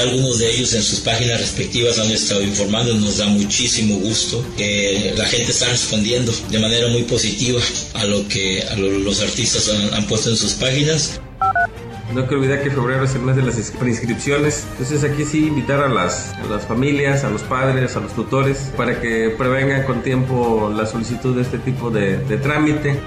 Algunos de ellos en sus páginas respectivas han estado informando, nos da muchísimo gusto que la gente está respondiendo de manera muy positiva a lo que los artistas han, puesto en sus páginas. No hay que olvidar que febrero es el mes de las preinscripciones. Entonces aquí sí invitar a las, familias, a los padres, a los tutores, para que prevengan con tiempo la solicitud de este tipo de trámite.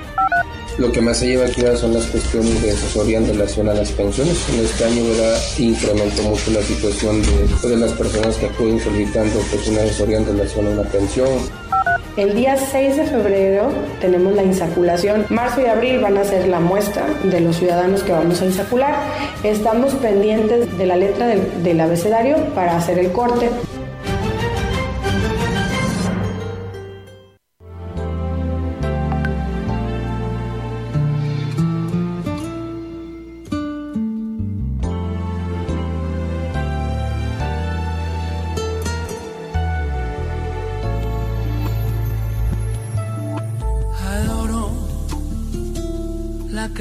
Lo que más se lleva aquí son las cuestiones de asesoría en relación a las pensiones. En este año ¿verdad? incrementó mucho la situación de, pues, de las personas que acuden solicitando pues, una asesoría en relación a una pensión. El día 6 de febrero tenemos la insaculación. Marzo y abril van a ser la muestra de los ciudadanos que vamos a insacular. Estamos pendientes de la letra del abecedario para hacer el corte.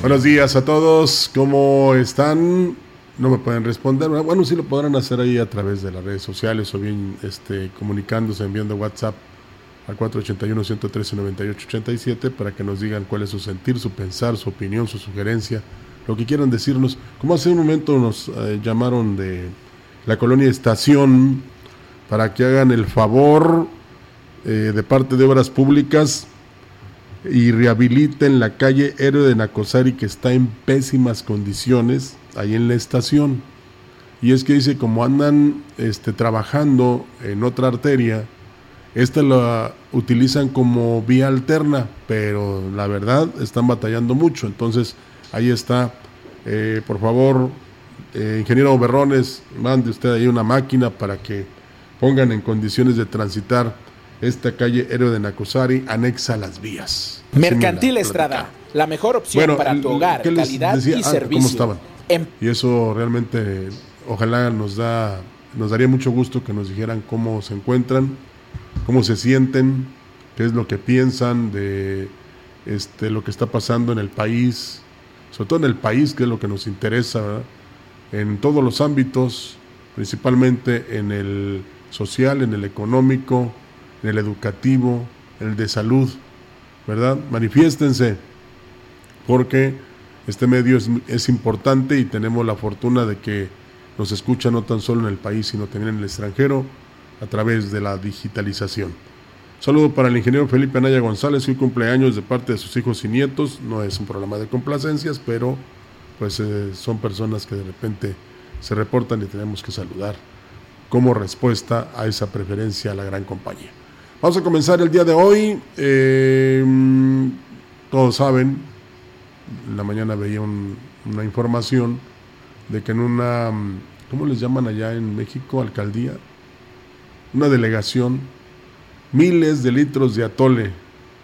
Buenos días a todos, ¿cómo están? No me pueden responder. Bueno, sí lo podrán hacer ahí a través de las redes sociales o bien este, comunicándose, enviando WhatsApp al 481-113-9887 para que nos digan cuál es su sentir, su pensar, su opinión, su sugerencia, lo que quieran decirnos. Como hace un momento nos eh, llamaron de la colonia Estación para que hagan el favor eh, de parte de Obras Públicas y rehabiliten la calle Héroe de Nacosari que está en pésimas condiciones ahí en la estación. Y es que dice, como andan este, trabajando en otra arteria, esta la utilizan como vía alterna, pero la verdad están batallando mucho. Entonces, ahí está. Eh, por favor, eh, ingeniero Berrones, mande usted ahí una máquina para que pongan en condiciones de transitar esta calle Héroe de Nacosari anexa las vías. Mercantil Estrada, la mejor opción para tu hogar, calidad y ah, servicio. ¿Cómo estaban? Em- y eso realmente, ojalá nos da, nos daría mucho gusto que nos dijeran cómo se encuentran, cómo se sienten, qué es lo que piensan de este, lo que está pasando en el país, sobre todo en el país, que es lo que nos interesa, en todos los ámbitos, principalmente en el social, en el económico, en el educativo, el de salud, ¿verdad? Manifiéstense, porque este medio es, importante y tenemos la fortuna de que nos escuchan no tan solo en el país, sino también en el extranjero a través de la digitalización. Saludo para el ingeniero Felipe Anaya González, hoy cumpleaños de parte de sus hijos y nietos. No es un programa de complacencias, pero pues eh, son personas que de repente se reportan y tenemos que saludar como respuesta a esa preferencia a la gran compañía. Vamos a comenzar el día de hoy. Eh, todos saben, en la mañana veía una información de que en una, ¿cómo les llaman allá en México? Alcaldía, una delegación, miles de litros de atole.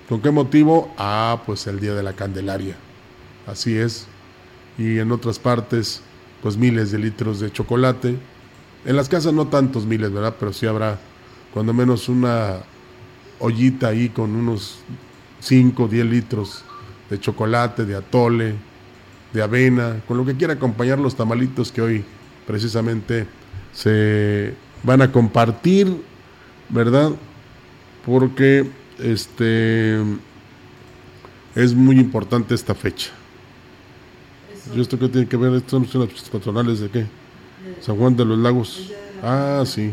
¿Con qué motivo? Ah, pues el Día de la Candelaria. así es. Y en otras partes, pues miles de litros de chocolate. En las casas no tantos miles, ¿verdad? Pero sí habrá cuando menos una ollita ahí con unos 5 o 10 litros de chocolate, de atole, de avena, con lo que quiera acompañar los tamalitos que hoy precisamente se van a compartir, ¿verdad? Porque este es muy importante esta fecha. ¿Y esto qué tiene que ver? ¿Estos son las patronales de qué? San Juan de los Lagos. Ah, sí.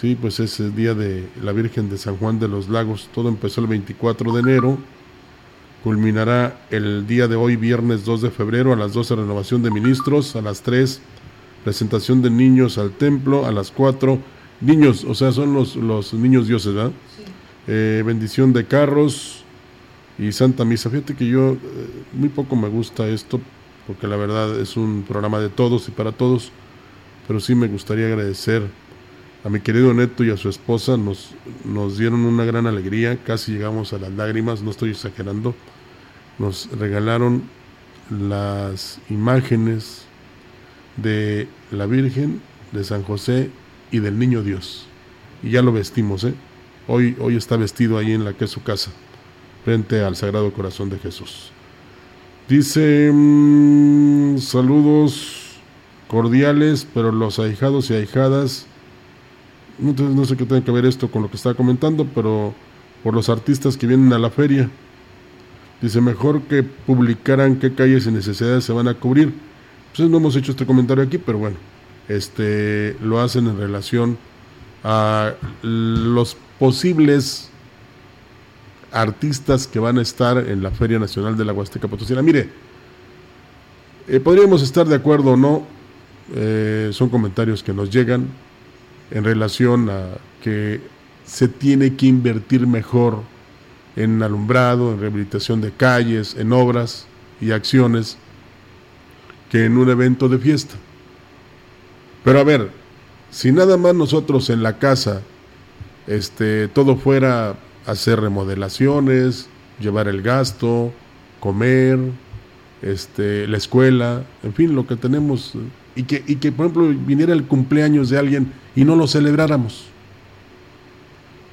Sí, pues es el día de la Virgen de San Juan de los Lagos. Todo empezó el 24 de enero. Culminará el día de hoy, viernes 2 de febrero, a las 12 renovación de ministros, a las 3 presentación de niños al templo, a las 4 niños, o sea, son los, los niños dioses, ¿verdad? Eh, bendición de carros y Santa Misa. Fíjate que yo eh, muy poco me gusta esto, porque la verdad es un programa de todos y para todos, pero sí me gustaría agradecer a mi querido Neto y a su esposa nos, nos dieron una gran alegría, casi llegamos a las lágrimas, no estoy exagerando. Nos regalaron las imágenes de la Virgen, de San José y del Niño Dios. Y ya lo vestimos, ¿eh? Hoy, hoy está vestido ahí en la que es su casa, frente al Sagrado Corazón de Jesús. Dice, mm, saludos cordiales, pero los ahijados y ahijadas entonces no sé qué tiene que ver esto con lo que estaba comentando, pero por los artistas que vienen a la feria. Dice, mejor que publicaran qué calles y necesidades se van a cubrir. Pues no hemos hecho este comentario aquí, pero bueno, este lo hacen en relación a los posibles artistas que van a estar en la Feria Nacional de la Huasteca Potosina. Mire, eh, podríamos estar de acuerdo o no, eh, son comentarios que nos llegan, en relación a que se tiene que invertir mejor en alumbrado, en rehabilitación de calles, en obras y acciones que en un evento de fiesta. Pero a ver, si nada más nosotros en la casa este todo fuera hacer remodelaciones, llevar el gasto, comer, este la escuela, en fin, lo que tenemos y que, y que por ejemplo viniera el cumpleaños de alguien y no lo celebráramos.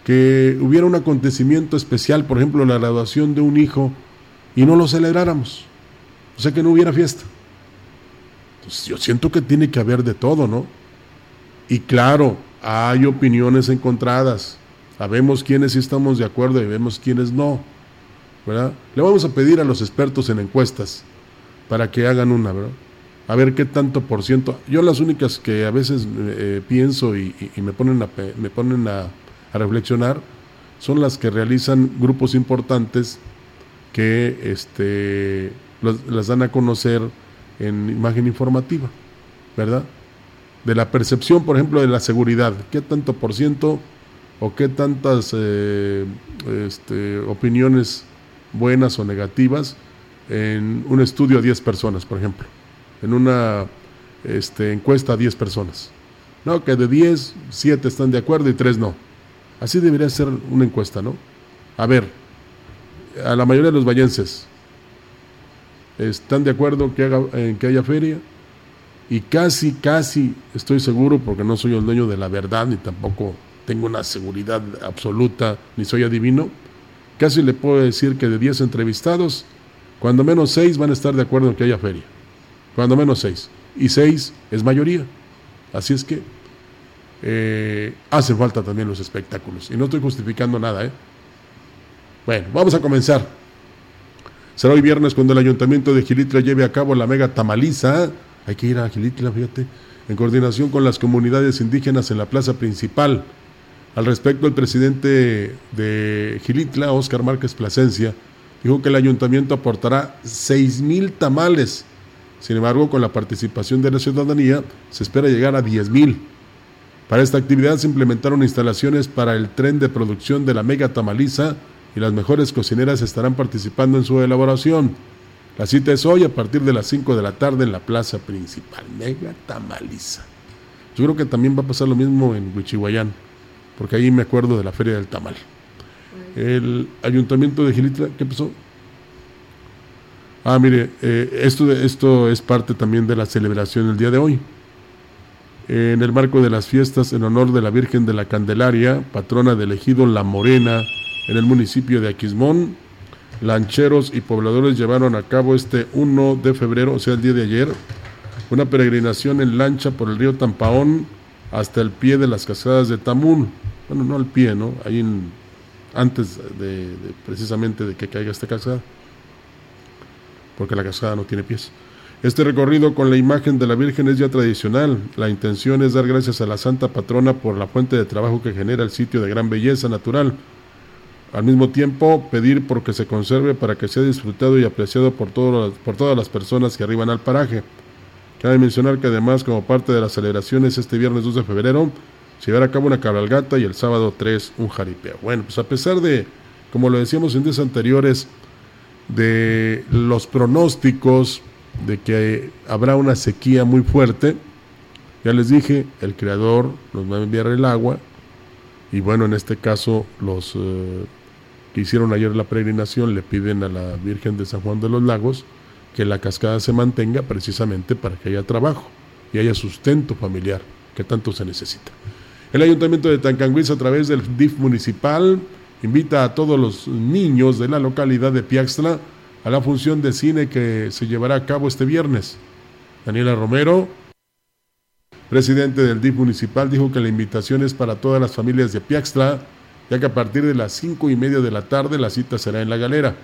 Que hubiera un acontecimiento especial, por ejemplo, la graduación de un hijo, y no lo celebráramos. O sea, que no hubiera fiesta. Entonces, yo siento que tiene que haber de todo, ¿no? Y claro, hay opiniones encontradas. Sabemos quiénes sí estamos de acuerdo y vemos quiénes no. ¿verdad? Le vamos a pedir a los expertos en encuestas para que hagan una, ¿verdad? A ver qué tanto por ciento. Yo las únicas que a veces eh, pienso y, me ponen, a, me ponen a, reflexionar son las que realizan grupos importantes que este, las dan a conocer en imagen informativa, ¿verdad? De la percepción, por ejemplo, de la seguridad. ¿Qué tanto por ciento o qué tantas eh, este, opiniones buenas o negativas en un estudio a 10 personas, por ejemplo? En una este, encuesta a 10 personas. No, que de 10, 7 están de acuerdo y 3 no. Así debería ser una encuesta, ¿no? A ver, a la mayoría de los vallenses están de acuerdo que haga, en que haya feria y casi, casi estoy seguro, porque no soy el dueño de la verdad ni tampoco tengo una seguridad absoluta ni soy adivino, casi le puedo decir que de 10 entrevistados, cuando menos 6 van a estar de acuerdo en que haya feria cuando menos seis. Y seis es mayoría. Así es que eh, hacen falta también los espectáculos. Y no estoy justificando nada. ¿eh? Bueno, vamos a comenzar. Será hoy viernes cuando el ayuntamiento de Gilitla lleve a cabo la mega tamaliza. Hay que ir a Gilitla, fíjate, en coordinación con las comunidades indígenas en la plaza principal. Al respecto, el presidente de Gilitla, Óscar Márquez Plasencia, dijo que el ayuntamiento aportará seis mil tamales sin embargo, con la participación de la ciudadanía se espera llegar a 10.000. Para esta actividad se implementaron instalaciones para el tren de producción de la mega tamaliza y las mejores cocineras estarán participando en su elaboración. La cita es hoy a partir de las 5 de la tarde en la plaza principal. Mega tamaliza. Yo creo que también va a pasar lo mismo en Huichihuayán, porque ahí me acuerdo de la feria del tamal. El ayuntamiento de Gilitra, ¿qué pasó? Ah, mire, eh, esto, esto es parte también de la celebración del día de hoy. en el marco de las fiestas en honor de la Virgen de la Candelaria, patrona del ejido La Morena, en el municipio de Aquismón, lancheros y pobladores llevaron a cabo este 1 de febrero, o sea, el día de ayer, una peregrinación en lancha por el río Tampaón hasta el pie de las cascadas de Tamún. Bueno, no al pie, ¿no? Ahí antes de, precisamente de que caiga esta cascada porque la cascada no tiene pies. Este recorrido con la imagen de la Virgen es ya tradicional. La intención es dar gracias a la Santa Patrona por la fuente de trabajo que genera el sitio de gran belleza natural. Al mismo tiempo, pedir por que se conserve para que sea disfrutado y apreciado por, por todas las personas que arriban al paraje. Cabe mencionar que además, como parte de las celebraciones, este viernes 2 de febrero se llevará a cabo una cabalgata y el sábado 3 un jaripeo. Bueno, pues a pesar de, como lo decíamos en días anteriores, de los pronósticos de que habrá una sequía muy fuerte. Ya les dije, el creador nos va a enviar el agua y bueno, en este caso los eh, que hicieron ayer la peregrinación le piden a la Virgen de San Juan de los Lagos que la cascada se mantenga precisamente para que haya trabajo y haya sustento familiar que tanto se necesita. El Ayuntamiento de Tancanguis a través del DIF municipal invita a todos los niños de la localidad de Piaxtla a la función de cine que se llevará a cabo este viernes. Daniela Romero, presidente del DIF municipal, dijo que la invitación es para todas las familias de Piaxtla, ya que a partir de las cinco y media de la tarde la cita será en la galera.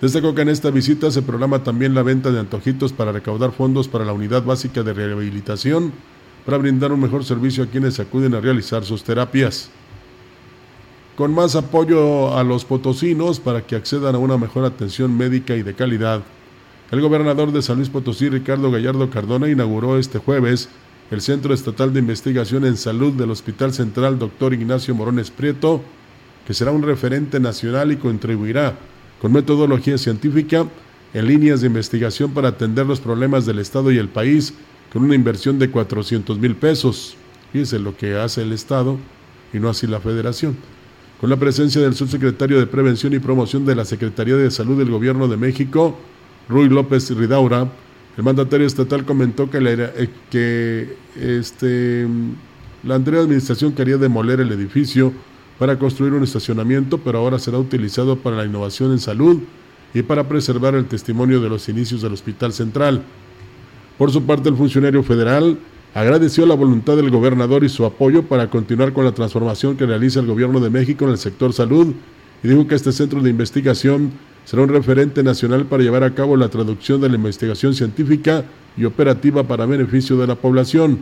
Destacó que en esta visita se programa también la venta de antojitos para recaudar fondos para la unidad básica de rehabilitación, para brindar un mejor servicio a quienes acuden a realizar sus terapias con más apoyo a los potosinos para que accedan a una mejor atención médica y de calidad. El gobernador de San Luis Potosí, Ricardo Gallardo Cardona, inauguró este jueves el Centro Estatal de Investigación en Salud del Hospital Central Dr. Ignacio Morones Prieto, que será un referente nacional y contribuirá con metodología científica en líneas de investigación para atender los problemas del Estado y el país con una inversión de 400 mil pesos. Fíjese lo que hace el Estado y no así la Federación con la presencia del subsecretario de Prevención y Promoción de la Secretaría de Salud del Gobierno de México, Ruy López Ridaura, el mandatario estatal comentó que, la, eh, este, la anterior administración quería demoler el edificio para construir un estacionamiento, pero ahora será utilizado para la innovación en salud y para preservar el testimonio de los inicios del Hospital Central. Por su parte, el funcionario federal Agradeció la voluntad del gobernador y su apoyo para continuar con la transformación que realiza el gobierno de México en el sector salud y dijo que este centro de investigación será un referente nacional para llevar a cabo la traducción de la investigación científica y operativa para beneficio de la población,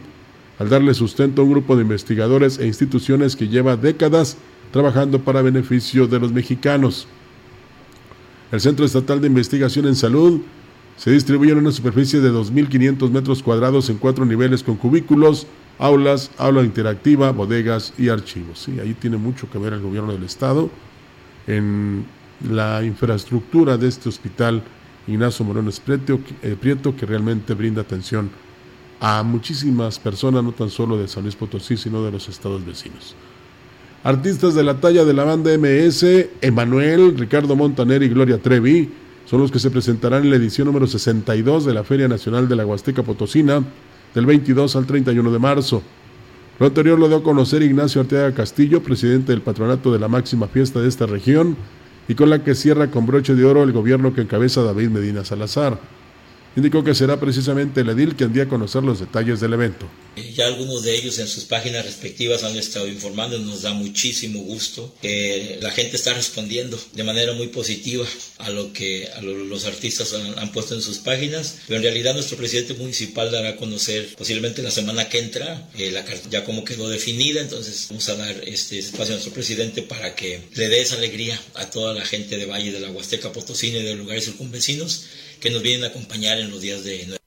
al darle sustento a un grupo de investigadores e instituciones que lleva décadas trabajando para beneficio de los mexicanos. El Centro Estatal de Investigación en Salud se distribuye en una superficie de 2.500 metros cuadrados en cuatro niveles con cubículos, aulas, aula interactiva, bodegas y archivos. Sí, ahí tiene mucho que ver el gobierno del Estado en la infraestructura de este hospital Ignacio Morones Prieto, eh, Prieto, que realmente brinda atención a muchísimas personas, no tan solo de San Luis Potosí, sino de los estados vecinos. Artistas de la talla de la banda MS, Emanuel, Ricardo Montaner y Gloria Trevi, son los que se presentarán en la edición número 62 de la Feria Nacional de la Huasteca Potosina del 22 al 31 de marzo. Lo anterior lo dio a conocer Ignacio Arteaga Castillo, presidente del patronato de la máxima fiesta de esta región, y con la que cierra con broche de oro el gobierno que encabeza David Medina Salazar indicó que será precisamente el edil quien dé a conocer los detalles del evento. Ya algunos de ellos en sus páginas respectivas han estado informando, nos da muchísimo gusto que la gente está respondiendo de manera muy positiva a lo que los artistas han, puesto en sus páginas, pero en realidad nuestro presidente municipal dará a conocer posiblemente la semana que entra, eh, la ya como quedó definida, entonces vamos a dar este espacio a nuestro presidente para que le dé esa alegría a toda la gente de Valle de la Huasteca Potosina y de lugares circunvecinos que nos vienen a acompañar en los días de...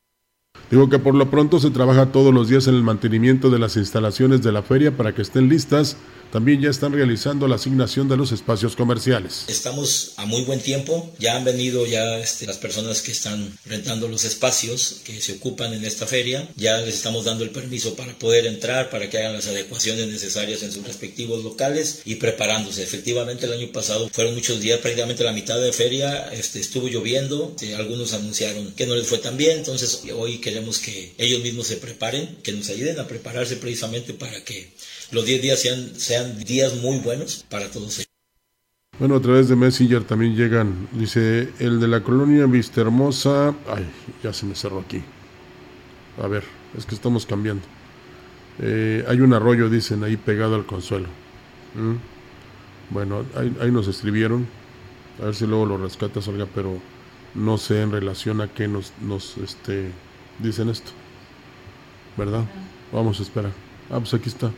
Digo que por lo pronto se trabaja todos los días en el mantenimiento de las instalaciones de la feria para que estén listas también ya están realizando la asignación de los espacios comerciales. Estamos a muy buen tiempo, ya han venido ya este, las personas que están rentando los espacios que se ocupan en esta feria, ya les estamos dando el permiso para poder entrar, para que hagan las adecuaciones necesarias en sus respectivos locales y preparándose. Efectivamente el año pasado fueron muchos días, prácticamente la mitad de feria este, estuvo lloviendo, este, algunos anunciaron que no les fue tan bien, entonces hoy queremos que ellos mismos se preparen, que nos ayuden a prepararse precisamente para que los 10 días sean, sean días muy buenos para todos ellos. Bueno, a través de Messenger también llegan, dice, el de la colonia Vista Hermosa, ay, ya se me cerró aquí. A ver, es que estamos cambiando. Eh, hay un arroyo, dicen, ahí pegado al consuelo. ¿Mm? Bueno, ahí, nos escribieron, a ver si luego lo rescatas, Olga, pero no sé en relación a qué nos, nos este, dicen esto. ¿Verdad? Vamos a esperar. Ah, pues aquí está.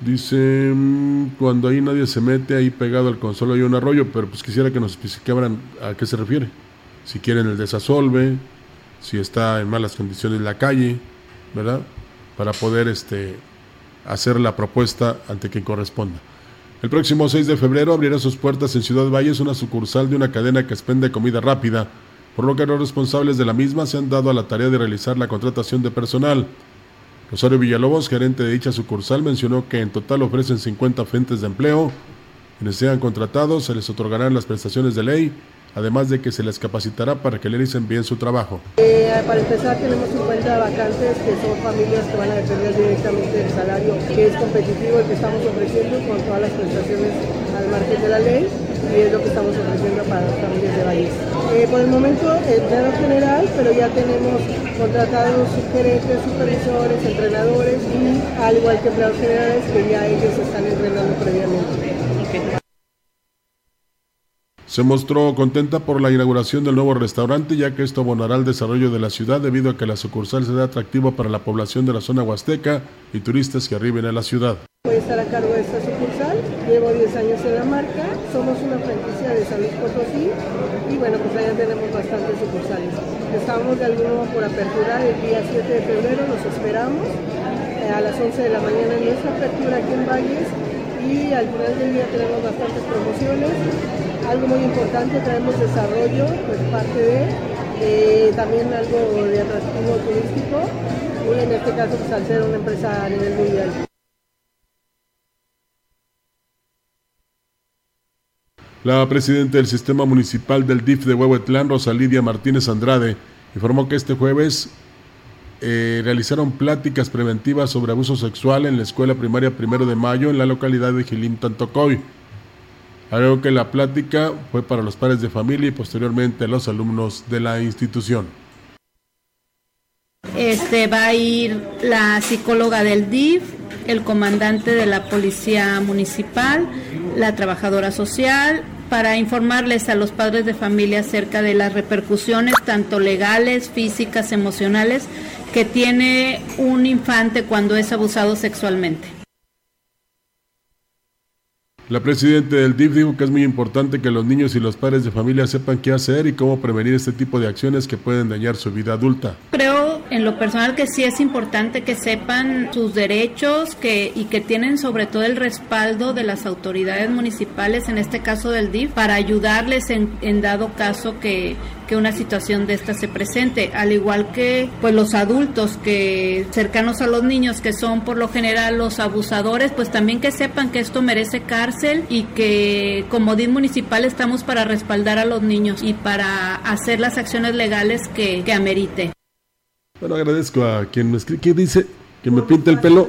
Dice, mm, cuando ahí nadie se mete, ahí pegado al consuelo hay un arroyo, pero pues quisiera que nos especificaran a qué se refiere. Si quieren el desasolve, si está en malas condiciones la calle, ¿verdad? Para poder este, hacer la propuesta ante quien corresponda. El próximo 6 de febrero abrirá sus puertas en Ciudad Valles una sucursal de una cadena que expende comida rápida, por lo que los responsables de la misma se han dado a la tarea de realizar la contratación de personal. Rosario Villalobos, gerente de dicha sucursal, mencionó que en total ofrecen 50 fuentes de empleo. Quienes sean contratados se les otorgarán las prestaciones de ley, además de que se les capacitará para que realicen bien su trabajo. Eh, para empezar tenemos 50 vacantes que son familias que van a depender directamente del salario que es competitivo el que estamos ofreciendo con todas las prestaciones al margen de la ley y es lo que estamos ofreciendo para las familias de Valles. Eh, por el momento, el plano general, pero ya tenemos contratados gerentes, supervisores, entrenadores y al igual que empleados generales que ya ellos están entrenando previamente. Se mostró contenta por la inauguración del nuevo restaurante, ya que esto abonará al desarrollo de la ciudad debido a que la sucursal será atractiva para la población de la zona huasteca y turistas que arriben a la ciudad. Voy a estar a cargo de esta sucursal, llevo 10 años en la marca, somos una franquicia de San Luis Potosí y bueno, pues allá tenemos bastantes sucursales. Estamos de algún modo por apertura el día 7 de febrero, los esperamos. Eh, a las 11 de la mañana en nuestra apertura aquí en Valles. Y al final del día tenemos bastantes promociones algo muy importante, traemos desarrollo pues parte de, eh, también algo de atractivo turístico y en este caso pues al ser una empresa a nivel mundial. La presidenta del sistema municipal del DIF de Huehuetlán, Rosa Lidia Martínez Andrade, informó que este jueves eh, realizaron pláticas preventivas sobre abuso sexual en la escuela primaria primero de mayo en la localidad de Gilim Tantocoy. Algo que la plática fue para los padres de familia y posteriormente los alumnos de la institución. Este va a ir la psicóloga del DIF, el comandante de la policía municipal, la trabajadora social, para informarles a los padres de familia acerca de las repercusiones tanto legales, físicas, emocionales que tiene un infante cuando es abusado sexualmente. La presidenta del DIF dijo que es muy importante que los niños y los padres de familia sepan qué hacer y cómo prevenir este tipo de acciones que pueden dañar su vida adulta. Creo en lo personal que sí es importante que sepan sus derechos que, y que tienen sobre todo el respaldo de las autoridades municipales, en este caso del DIF, para ayudarles en, en dado caso que, que una situación de esta se presente, al igual que pues los adultos que cercanos a los niños que son por lo general los abusadores, pues también que sepan que esto merece cárcel y que como DIN municipal estamos para respaldar a los niños y para hacer las acciones legales que, que amerite. Bueno, agradezco a quien me escribe, ¿qué dice? Que me pinte el pelo.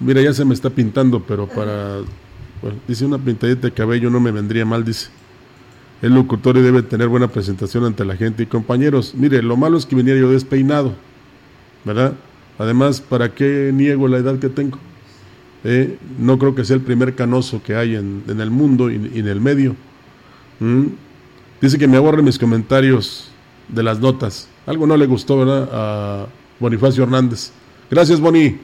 Mira, ya se me está pintando, pero para, bueno, dice una pintadita de cabello no me vendría mal, dice. El locutor debe tener buena presentación ante la gente y compañeros. Mire, lo malo es que venía yo despeinado, ¿verdad? Además, ¿para qué niego la edad que tengo? Eh, no creo que sea el primer canoso que hay en, el mundo y, en el medio. ¿Mm? Dice que me ahorre mis comentarios de las notas. Algo no le gustó, ¿verdad? A Bonifacio Hernández. Gracias, Boni.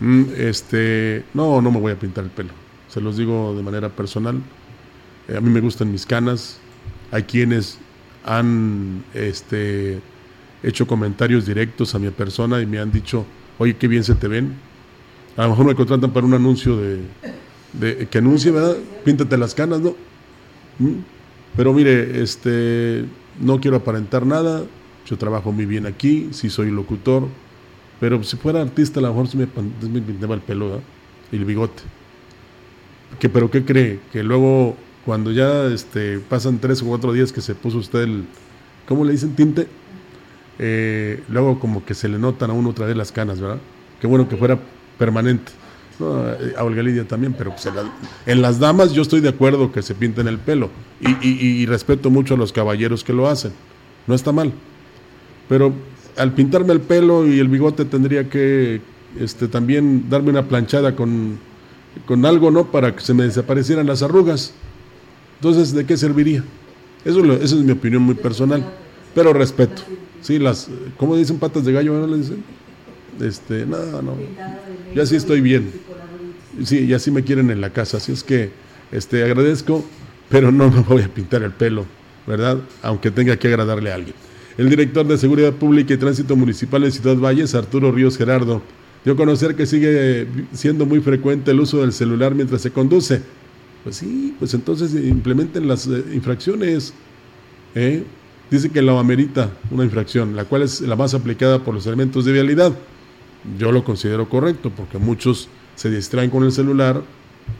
Mm, este, no, no me voy a pintar el pelo. Se los digo de manera personal. Eh, a mí me gustan mis canas. Hay quienes han este, hecho comentarios directos a mi persona y me han dicho, oye, qué bien se te ven. A lo mejor me contratan para un anuncio de, de que anuncie, ¿verdad? Píntate las canas, ¿no? ¿Mm? Pero mire, este, no quiero aparentar nada, yo trabajo muy bien aquí, sí soy locutor, pero si fuera artista a lo mejor se me, me pintaba el pelo el bigote. Que, pero ¿qué cree? Que luego cuando ya este, pasan tres o cuatro días que se puso usted el, ¿cómo le dicen? Tinte. Eh, luego como que se le notan a uno otra vez las canas, ¿verdad? Qué bueno que fuera permanente. Eh, a Olga Lidia también, pero pues, en, las damas yo estoy de acuerdo que se pinten el pelo y, respeto mucho a los caballeros que lo hacen. No está mal. Pero al pintarme el pelo y el bigote tendría que este, también darme una planchada con, con algo, ¿no? Para que se me desaparecieran las arrugas. Entonces, ¿de qué serviría? Eso, esa es mi opinión muy personal, pero respeto. Sí, las, ¿cómo dicen patas de gallo? ¿no le dicen? Este, no, no. Ya sí estoy bien. Sí, ya sí me quieren en la casa, así es que este agradezco, pero no me voy a pintar el pelo, ¿verdad? Aunque tenga que agradarle a alguien. El director de Seguridad Pública y Tránsito Municipal de Ciudad Valles, Arturo Ríos Gerardo, dio a conocer que sigue siendo muy frecuente el uso del celular mientras se conduce pues sí, pues entonces implementen las eh, infracciones. ¿eh? Dice que la amerita una infracción, la cual es la más aplicada por los elementos de vialidad. Yo lo considero correcto porque muchos se distraen con el celular,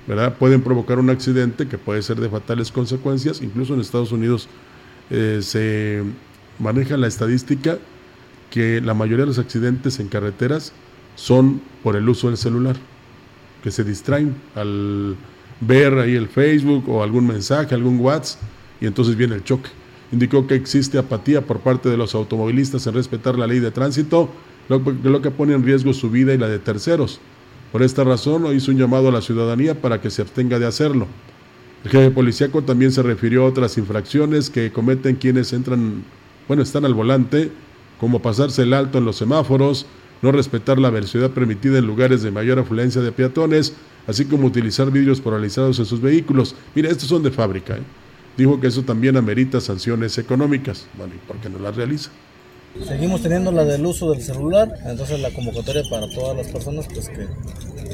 ¿verdad? Pueden provocar un accidente que puede ser de fatales consecuencias. Incluso en Estados Unidos eh, se maneja la estadística que la mayoría de los accidentes en carreteras son por el uso del celular, que se distraen al ver ahí el Facebook o algún mensaje, algún WhatsApp, y entonces viene el choque. Indicó que existe apatía por parte de los automovilistas en respetar la ley de tránsito, lo, que pone en riesgo su vida y la de terceros. Por esta razón, hizo un llamado a la ciudadanía para que se abstenga de hacerlo. El jefe policíaco también se refirió a otras infracciones que cometen quienes entran, bueno, están al volante, como pasarse el alto en los semáforos, no respetar la velocidad permitida en lugares de mayor afluencia de peatones, así como utilizar vidrios polarizados en sus vehículos. Mira, estos son de fábrica. ¿eh? Dijo que eso también amerita sanciones económicas. Bueno, ¿y por qué no las realiza? Seguimos teniendo la del uso del celular, entonces la convocatoria para todas las personas pues que,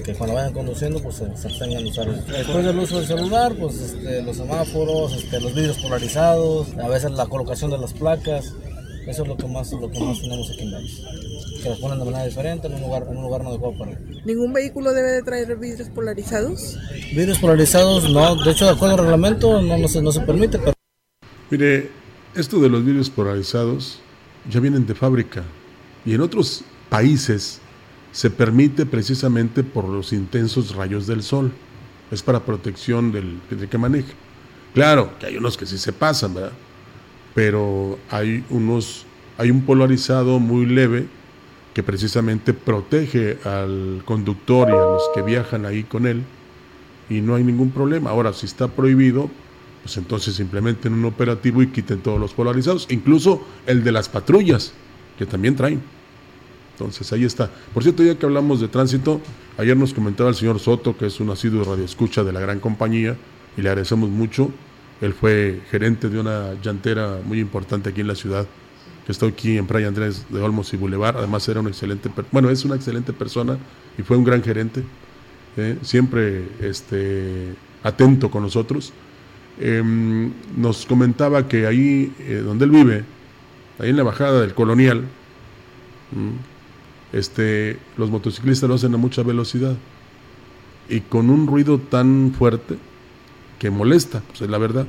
que cuando vayan conduciendo pues se, abstengan de usar. Después del uso del celular, pues este, los semáforos, este, los vidrios polarizados, a veces la colocación de las placas, eso es lo que más, lo que más tenemos aquí en Dallas. Que las ponen de manera diferente en un lugar, en un lugar no adecuado para ¿Ningún vehículo debe de traer vidrios polarizados? Vidrios polarizados, no. De hecho, de acuerdo al reglamento, no, no, se, no se permite. Pero... Mire, esto de los vidrios polarizados ya vienen de fábrica. Y en otros países se permite precisamente por los intensos rayos del sol. Es para protección del, del que maneja. Claro que hay unos que sí se pasan, ¿verdad? pero hay unos, hay un polarizado muy leve que precisamente protege al conductor y a los que viajan ahí con él y no hay ningún problema. Ahora, si está prohibido, pues entonces implementen un operativo y quiten todos los polarizados, incluso el de las patrullas, que también traen. Entonces ahí está. Por cierto, ya que hablamos de tránsito, ayer nos comentaba el señor Soto, que es un asiduo radioescucha de la gran compañía, y le agradecemos mucho, él fue gerente de una llantera muy importante aquí en la ciudad, que está aquí en Playa Andrés de Olmos y Boulevard. Además era un excelente, bueno, es una excelente persona y fue un gran gerente, ¿eh? siempre este, atento con nosotros. Em, nos comentaba que ahí eh, donde él vive, ahí en la bajada del Colonial, este, los motociclistas lo hacen a mucha velocidad y con un ruido tan fuerte que molesta, pues es la verdad.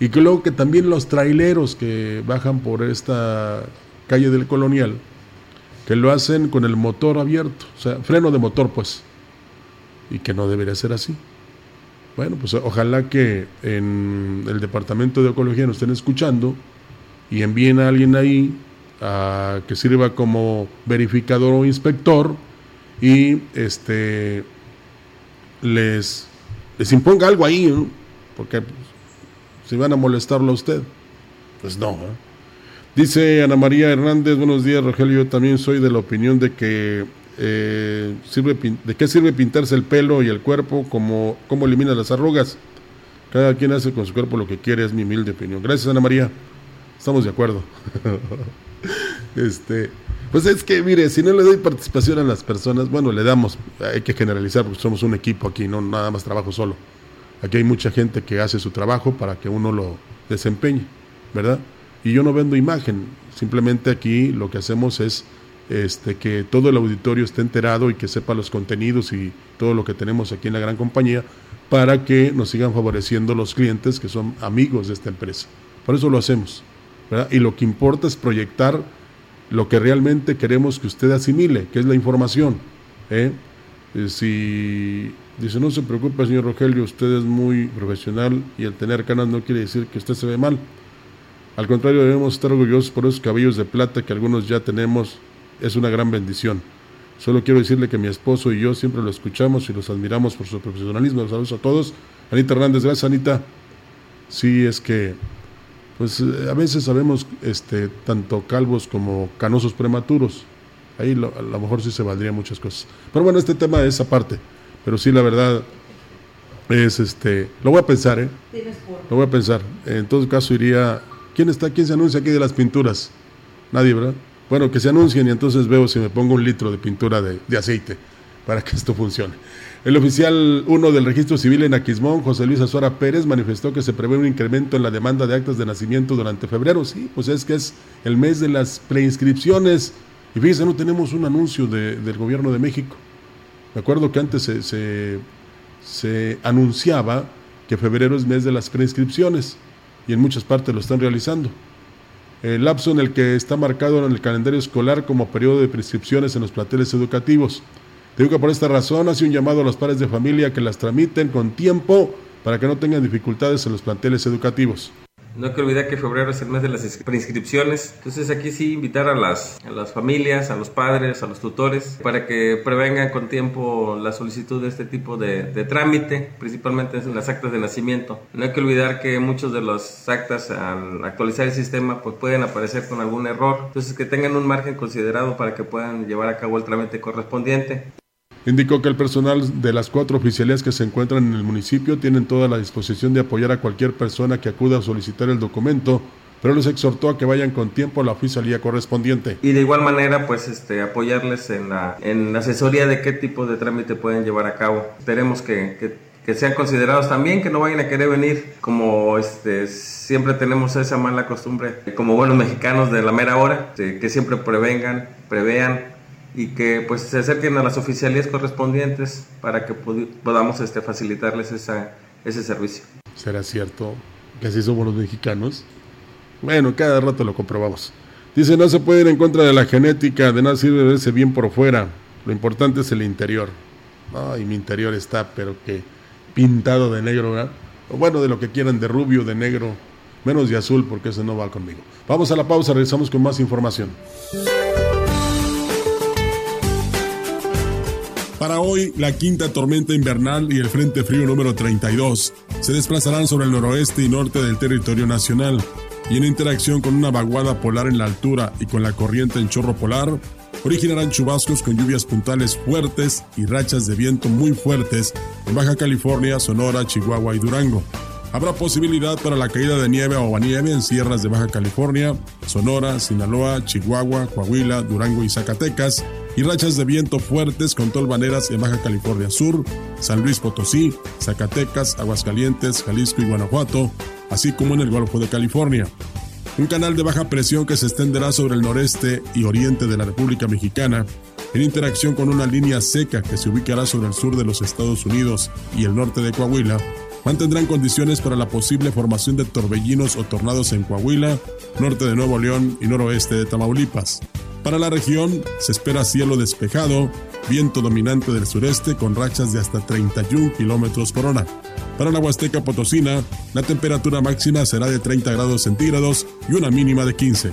Y que luego que también los traileros que bajan por esta calle del Colonial, que lo hacen con el motor abierto, o sea, freno de motor pues, y que no debería ser así. Bueno, pues ojalá que en el Departamento de Ecología nos estén escuchando y envíen a alguien ahí a que sirva como verificador o inspector y este les, les imponga algo ahí, porque si van a molestarlo a usted, pues no. ¿eh? Dice Ana María Hernández, buenos días Rogelio, yo también soy de la opinión de que eh, sirve, de qué sirve pintarse el pelo y el cuerpo, como, cómo elimina las arrugas. Cada quien hace con su cuerpo lo que quiere, es mi humilde opinión. Gracias Ana María, estamos de acuerdo. Este, pues es que, mire, si no le doy participación a las personas, bueno, le damos, hay que generalizar porque somos un equipo aquí, no nada más trabajo solo. Aquí hay mucha gente que hace su trabajo para que uno lo desempeñe, ¿verdad? Y yo no vendo imagen, simplemente aquí lo que hacemos es este, que todo el auditorio esté enterado y que sepa los contenidos y todo lo que tenemos aquí en la gran compañía para que nos sigan favoreciendo los clientes que son amigos de esta empresa. Por eso lo hacemos. Y lo que importa es proyectar lo que realmente queremos que usted asimile, que es la información. ¿eh? Eh, si dice, no se preocupe, señor Rogelio, usted es muy profesional y el tener canas no quiere decir que usted se ve mal. Al contrario, debemos estar orgullosos por esos cabellos de plata que algunos ya tenemos. Es una gran bendición. Solo quiero decirle que mi esposo y yo siempre lo escuchamos y los admiramos por su profesionalismo. Saludos a todos. Anita Hernández, gracias Anita. Sí, es que pues eh, a veces sabemos este, tanto calvos como canosos prematuros. Ahí a lo mejor sí se valdría muchas cosas. Pero bueno, este tema es aparte. Pero sí, la verdad es este. Lo voy a pensar, ¿eh? Lo voy a pensar. En todo caso, iría. ¿Quién está? ¿Quién se anuncia aquí de las pinturas? Nadie, ¿verdad? Bueno, que se anuncien y entonces veo si me pongo un litro de pintura de, de aceite para que esto funcione. El oficial 1 del registro civil en Aquismón, José Luis Azuara Pérez, manifestó que se prevé un incremento en la demanda de actas de nacimiento durante febrero. Sí, pues es que es el mes de las preinscripciones. Y fíjense, no tenemos un anuncio del gobierno de México. Me acuerdo que antes se, se anunciaba que febrero es mes de las preinscripciones y en muchas partes lo están realizando. El lapso en el que está marcado en el calendario escolar como periodo de prescripciones en los planteles educativos. Digo que por esta razón hace un llamado a los padres de familia que las tramiten con tiempo para que no tengan dificultades en los planteles educativos. No hay que olvidar que febrero es el mes de las preinscripciones. Entonces aquí sí invitar a las, a las familias, a los padres, a los tutores, para que prevengan con tiempo la solicitud de este tipo de, trámite, principalmente en las actas de nacimiento. No hay que olvidar que muchos de los actas al actualizar el sistema pues pueden aparecer con algún error. Entonces que tengan un margen considerado para que puedan llevar a cabo el trámite correspondiente. Indicó que el personal de las cuatro oficialías que se encuentran en el municipio tienen toda la disposición de apoyar a cualquier persona que acuda a solicitar el documento, pero les exhortó a que vayan con tiempo a la oficialía correspondiente. Y de igual manera, pues este, apoyarles en la, en la asesoría de qué tipo de trámite pueden llevar a cabo. Esperemos que, que, sean considerados también, que no vayan a querer venir como este, siempre tenemos esa mala costumbre, como buenos mexicanos de la mera hora, que siempre prevengan, prevean y que pues se acerquen a las oficialías correspondientes para que podamos este, facilitarles esa, ese servicio. ¿Será cierto que así somos los mexicanos? Bueno, cada rato lo comprobamos. Dice, no se puede ir en contra de la genética, de nada sirve verse bien por fuera. Lo importante es el interior. Ay, mi interior está, pero que pintado de negro, ¿verdad? O bueno, de lo que quieran, de rubio, de negro, menos de azul, porque ese no va conmigo. Vamos a la pausa, regresamos con más información. Para hoy, la quinta tormenta invernal y el Frente Frío número 32 se desplazarán sobre el noroeste y norte del territorio nacional y en interacción con una vaguada polar en la altura y con la corriente en chorro polar, originarán chubascos con lluvias puntales fuertes y rachas de viento muy fuertes en Baja California, Sonora, Chihuahua y Durango. Habrá posibilidad para la caída de nieve o nieve en sierras de Baja California, Sonora, Sinaloa, Chihuahua, Coahuila, Durango y Zacatecas, y rachas de viento fuertes con tolvaneras en Baja California Sur, San Luis Potosí, Zacatecas, Aguascalientes, Jalisco y Guanajuato, así como en el Golfo de California. Un canal de baja presión que se extenderá sobre el noreste y oriente de la República Mexicana, en interacción con una línea seca que se ubicará sobre el sur de los Estados Unidos y el norte de Coahuila, mantendrán condiciones para la posible formación de torbellinos o tornados en Coahuila, norte de Nuevo León y noroeste de Tamaulipas. Para la región se espera cielo despejado, viento dominante del sureste con rachas de hasta 31 kilómetros por hora. Para la Huasteca Potosina, la temperatura máxima será de 30 grados centígrados y una mínima de 15.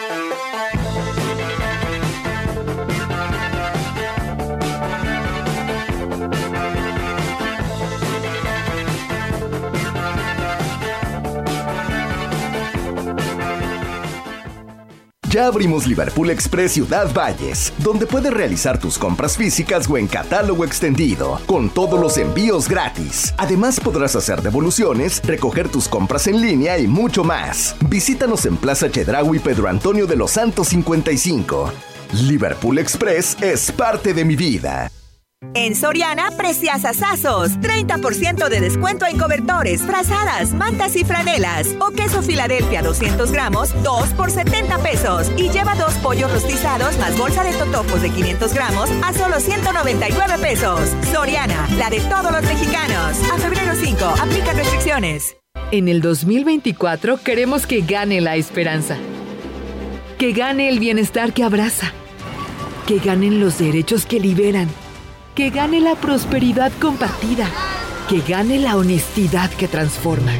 Ya abrimos Liverpool Express Ciudad Valles, donde puedes realizar tus compras físicas o en catálogo extendido, con todos los envíos gratis. Además podrás hacer devoluciones, recoger tus compras en línea y mucho más. Visítanos en Plaza Chedraui Pedro Antonio de los Santos 55. Liverpool Express es parte de mi vida. En Soriana, precias asazos. 30% de descuento en cobertores, frazadas, mantas y franelas. O queso Filadelfia 200 gramos, 2 por 70 pesos. Y lleva dos pollos rostizados más bolsa de totopos de 500 gramos a solo 199 pesos. Soriana, la de todos los mexicanos. A febrero 5, aplica restricciones. En el 2024 queremos que gane la esperanza. Que gane el bienestar que abraza. Que ganen los derechos que liberan que gane la prosperidad compartida, que gane la honestidad que transforma,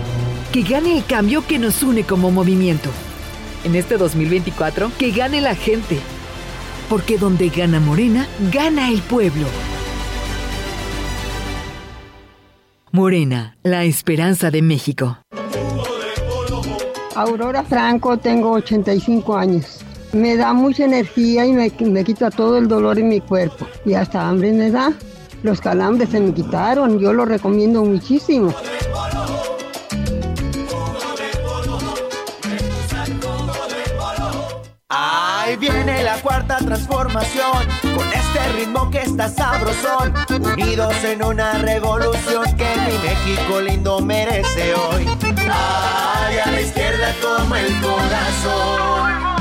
que gane el cambio que nos une como movimiento. En este 2024, que gane la gente, porque donde gana Morena, gana el pueblo. Morena, la esperanza de México. Aurora Franco, tengo 85 años. Me da mucha energía y me, me quita todo el dolor en mi cuerpo. Y hasta hambre me da. Los calambres se me quitaron. Yo lo recomiendo muchísimo. Ahí viene la cuarta transformación, con este ritmo que está sabrosón, unidos en una revolución que mi México lindo merece hoy. Ay, a la izquierda como el corazón.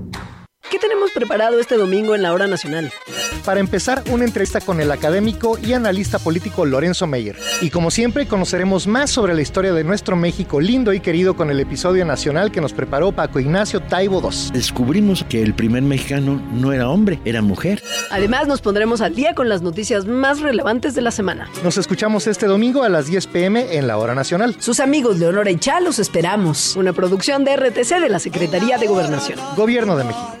¿Qué tenemos preparado este domingo en la hora nacional? Para empezar, una entrevista con el académico y analista político Lorenzo Meyer. Y como siempre, conoceremos más sobre la historia de nuestro México lindo y querido con el episodio nacional que nos preparó Paco Ignacio Taibo II. Descubrimos que el primer mexicano no era hombre, era mujer. Además, nos pondremos al día con las noticias más relevantes de la semana. Nos escuchamos este domingo a las 10 pm en la hora nacional. Sus amigos Leonora y Chá los esperamos. Una producción de RTC de la Secretaría de Gobernación. Gobierno de México.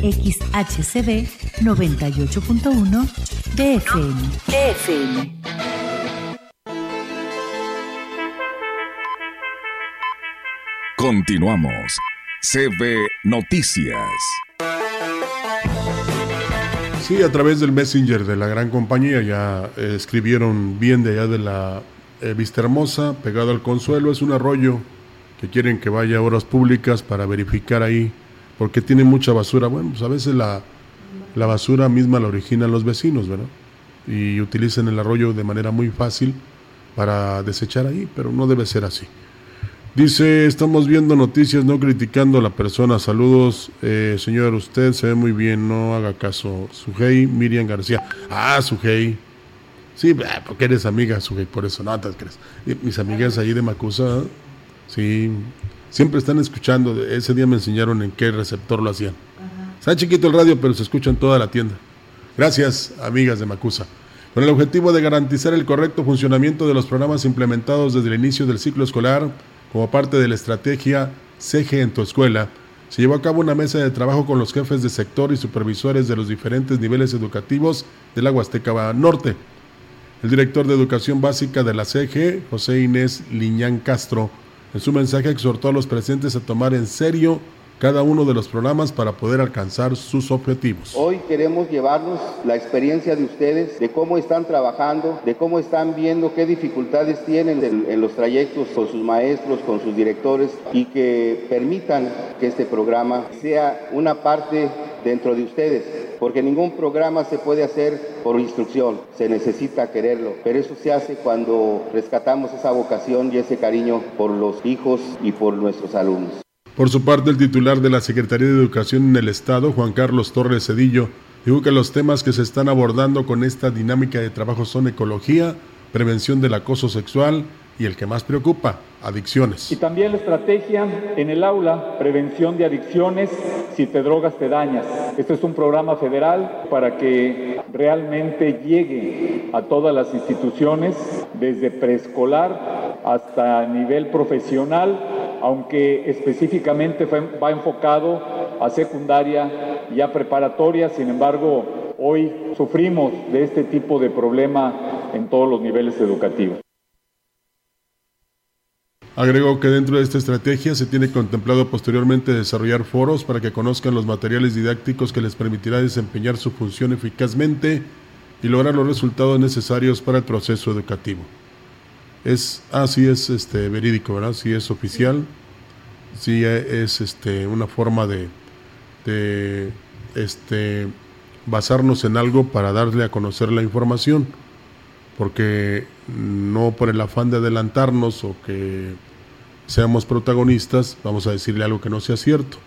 XHCB 98.1 DFM. DFM. Continuamos. CB Noticias. Sí, a través del Messenger de la gran compañía ya eh, escribieron bien de allá de la eh, Vista Hermosa, pegado al Consuelo. Es un arroyo que quieren que vaya a horas públicas para verificar ahí porque tiene mucha basura. Bueno, pues a veces la, basura misma la originan los vecinos, ¿verdad? Y utilizan el arroyo de manera muy fácil para desechar ahí, pero no debe ser así. Dice, estamos viendo noticias, no criticando a la persona. Saludos, eh, señor, usted se ve muy bien, no haga caso. Sujei Miriam García. Ah, Sujei. Sí, ah, porque eres amiga, Sujei, por eso no te crees. Mis amigas ahí de Macusa, sí, siempre están escuchando. Ese día me enseñaron en qué receptor lo hacían. Está chiquito el radio, pero se escucha en toda la tienda. Gracias, amigas de Macusa. Con el objetivo de garantizar el correcto funcionamiento de los programas implementados desde el inicio del ciclo escolar, como parte de la estrategia CG en tu escuela, se llevó a cabo una mesa de trabajo con los jefes de sector y supervisores de los diferentes niveles educativos de la Huasteca Norte. El director de Educación Básica de la CG, José Inés Liñán Castro, en su mensaje exhortó a los presentes a tomar en serio cada uno de los programas para poder alcanzar sus objetivos. Hoy queremos llevarnos la experiencia de ustedes, de cómo están trabajando, de cómo están viendo qué dificultades tienen en, los trayectos con sus maestros, con sus directores y que permitan que este programa sea una parte dentro de ustedes, porque ningún programa se puede hacer por instrucción, se necesita quererlo, pero eso se hace cuando rescatamos esa vocación y ese cariño por los hijos y por nuestros alumnos. Por su parte, el titular de la Secretaría de Educación en el Estado, Juan Carlos Torres Cedillo, dijo que los temas que se están abordando con esta dinámica de trabajo son ecología, prevención del acoso sexual y el que más preocupa, adicciones. Y también la estrategia en el aula, prevención de adicciones, si te drogas te dañas. Este es un programa federal para que realmente llegue a todas las instituciones, desde preescolar hasta nivel profesional aunque específicamente va enfocado a secundaria y a preparatoria, sin embargo, hoy sufrimos de este tipo de problema en todos los niveles educativos. Agregó que dentro de esta estrategia se tiene contemplado posteriormente desarrollar foros para que conozcan los materiales didácticos que les permitirá desempeñar su función eficazmente y lograr los resultados necesarios para el proceso educativo. Es, así ah, es este, verídico, ¿verdad? Sí es oficial, sí es este, una forma de, de este, basarnos en algo para darle a conocer la información, porque no por el afán de adelantarnos o que seamos protagonistas, vamos a decirle algo que no sea cierto.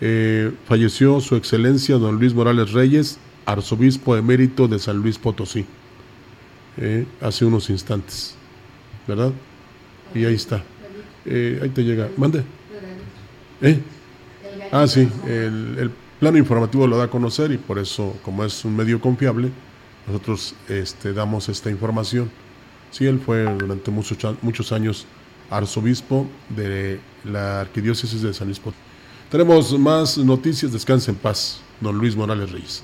Eh, falleció su excelencia don Luis Morales Reyes, arzobispo emérito de San Luis Potosí, eh, hace unos instantes. ¿verdad? Y ahí está. Eh, ahí te llega. Mande. Ah, sí. El, el, plano informativo lo da a conocer y por eso, como es un medio confiable, nosotros este, damos esta información. Sí, él fue durante muchos, muchos años arzobispo de la arquidiócesis de San Luis Potosí. Tenemos más noticias. Descanse en paz, don Luis Morales Reyes.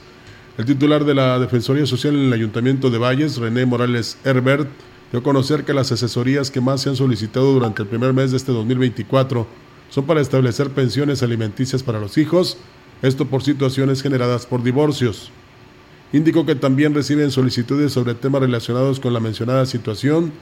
El titular de la Defensoría Social en el Ayuntamiento de Valles, René Morales Herbert, dio a conocer que las asesorías que más se han solicitado durante el primer mes de este 2024 son para establecer pensiones alimenticias para los hijos, esto por situaciones generadas por divorcios. Indicó que también reciben solicitudes sobre temas relacionados con la mencionada situación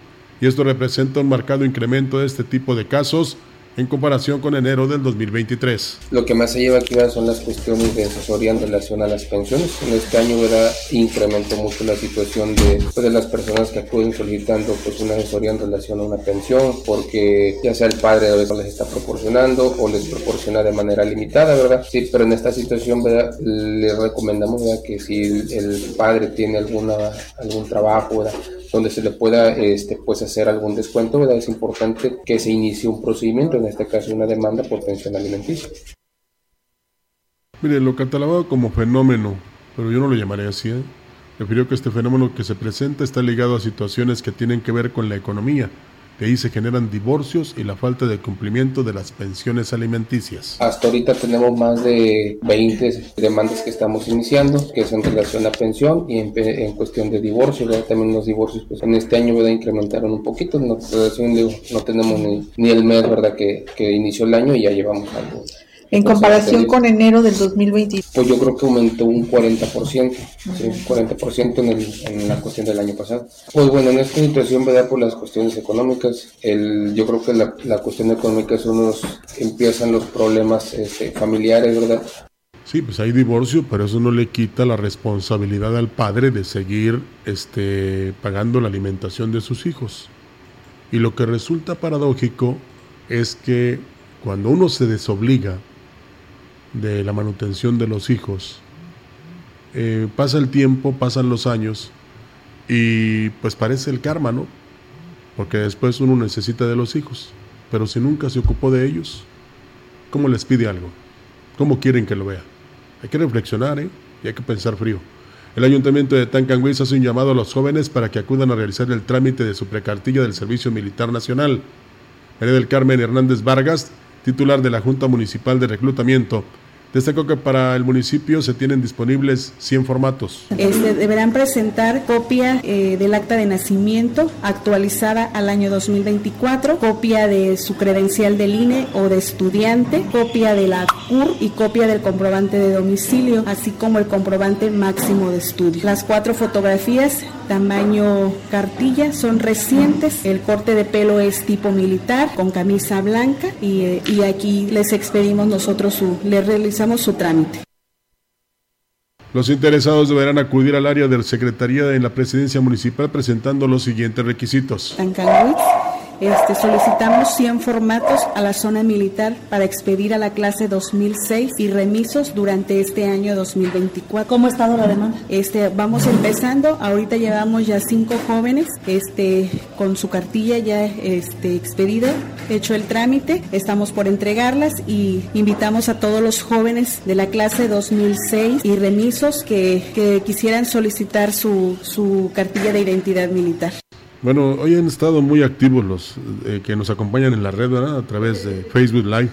y esto representa un marcado incremento de este tipo de casos en comparación con enero del 2023. Lo que más se lleva aquí son las cuestiones de asesoría en relación a las pensiones. En este año ¿verdad? incrementó mucho la situación de, pues, las personas que acuden solicitando pues, una asesoría en relación a una pensión, porque ya sea el padre a veces les está proporcionando o les proporciona de manera limitada, ¿verdad? Sí, pero en esta situación ¿verdad? le recomendamos ¿verdad? que si el padre tiene alguna, algún trabajo, ¿verdad? donde se le pueda este, pues hacer algún descuento, ¿verdad? es importante que se inicie un procedimiento, en este caso una demanda por pensión alimenticia. Mire, lo catalogado como fenómeno, pero yo no lo llamaré así. ¿eh? Refirió que este fenómeno que se presenta está ligado a situaciones que tienen que ver con la economía, de ahí se generan divorcios y la falta de cumplimiento de las pensiones alimenticias. Hasta ahorita tenemos más de 20 demandas que estamos iniciando, que es en relación a pensión y en, cuestión de divorcio. También los divorcios pues, en este año ¿verdad? incrementaron un poquito. No, no tenemos ni, ni, el mes ¿verdad? Que, que inició el año y ya llevamos algo en comparación con enero del 2020. Pues yo creo que aumentó un 40%, ¿sí? 40% en, el, en, la cuestión del año pasado. Pues bueno, en esta situación, ¿verdad? Por las cuestiones económicas, el, yo creo que la, la cuestión económica es uno, empiezan los problemas este, familiares, ¿verdad? Sí, pues hay divorcio, pero eso no le quita la responsabilidad al padre de seguir este, pagando la alimentación de sus hijos. Y lo que resulta paradójico es que cuando uno se desobliga de la manutención de los hijos. Eh, pasa el tiempo, pasan los años y pues parece el karma, ¿no? Porque después uno necesita de los hijos, pero si nunca se ocupó de ellos, ¿cómo les pide algo? ¿Cómo quieren que lo vea? Hay que reflexionar, ¿eh? Y hay que pensar frío. El ayuntamiento de Tancanguis hace un llamado a los jóvenes para que acudan a realizar el trámite de su precartilla del Servicio Militar Nacional. María del Carmen Hernández Vargas, titular de la Junta Municipal de Reclutamiento, Destacó que para el municipio se tienen disponibles 100 formatos. Este, deberán presentar copia eh, del acta de nacimiento actualizada al año 2024, copia de su credencial del INE o de estudiante, copia de la CUR y copia del comprobante de domicilio, así como el comprobante máximo de estudio. Las cuatro fotografías tamaño cartilla son recientes. El corte de pelo es tipo militar con camisa blanca y, eh, y aquí les expedimos nosotros su, les realizamos su trámite. Los interesados deberán acudir al área de Secretaría en la Presidencia Municipal presentando los siguientes requisitos. Este, solicitamos 100 formatos a la zona militar para expedir a la clase 2006 y remisos durante este año 2024. ¿Cómo ha estado la demanda? Este, vamos empezando, ahorita llevamos ya cinco jóvenes este, con su cartilla ya este, expedida, hecho el trámite, estamos por entregarlas y invitamos a todos los jóvenes de la clase 2006 y remisos que, que quisieran solicitar su, su cartilla de identidad militar. Bueno, hoy han estado muy activos los eh, que nos acompañan en la red, ¿verdad? A través de Facebook Live.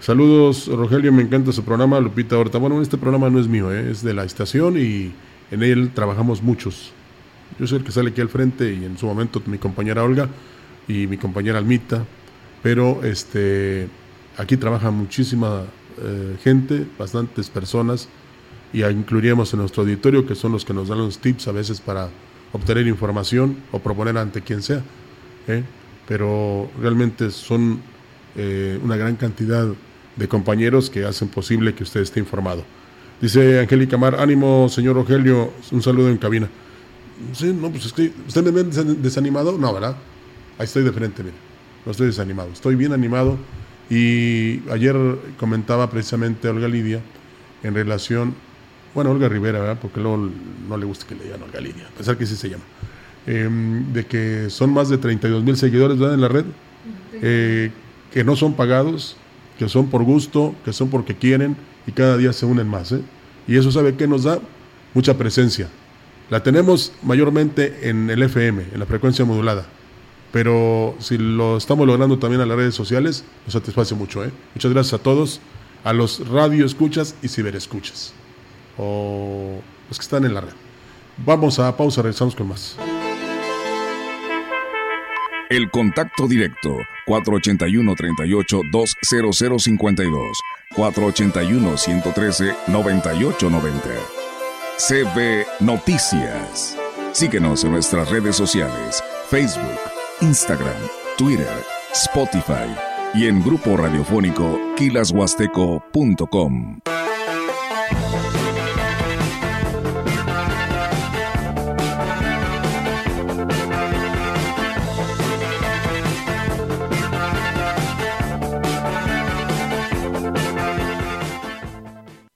Saludos, Rogelio, me encanta su programa, Lupita Horta. Bueno, este programa no es mío, ¿eh? es de la estación y en él trabajamos muchos. Yo soy el que sale aquí al frente y en su momento mi compañera Olga y mi compañera Almita, pero este, aquí trabaja muchísima eh, gente, bastantes personas, y incluiríamos en nuestro auditorio que son los que nos dan los tips a veces para obtener información o proponer ante quien sea. ¿eh? Pero realmente son eh, una gran cantidad de compañeros que hacen posible que usted esté informado. Dice Angélica Mar, ánimo señor Rogelio, un saludo en cabina. Sí, no, pues ¿usted me ve desanimado? No, ¿verdad? Ahí estoy de frente, mire. No estoy desanimado, estoy bien animado. Y ayer comentaba precisamente Olga Lidia en relación bueno, Olga Rivera, ¿verdad? porque luego no le gusta que le digan Olga Lidia, a pesar que sí se llama, em, de que son más de 32 mil seguidores ¿verdad? en la red, eh, que no son pagados, que son por gusto, que son porque quieren y cada día se unen más. ¿eh? Y eso sabe que nos da mucha presencia. La tenemos mayormente en el FM, en la frecuencia modulada. Pero si lo estamos logrando también en las redes sociales, nos satisface mucho. ¿eh? Muchas gracias a todos, a los radio escuchas y ciberescuchas o los que están en la red. Vamos a pausa, regresamos con más. El contacto directo 481 38 20052 481 113 9890 CB Noticias. Síguenos en nuestras redes sociales, Facebook, Instagram, Twitter, Spotify y en grupo radiofónico kilashuasteco.com.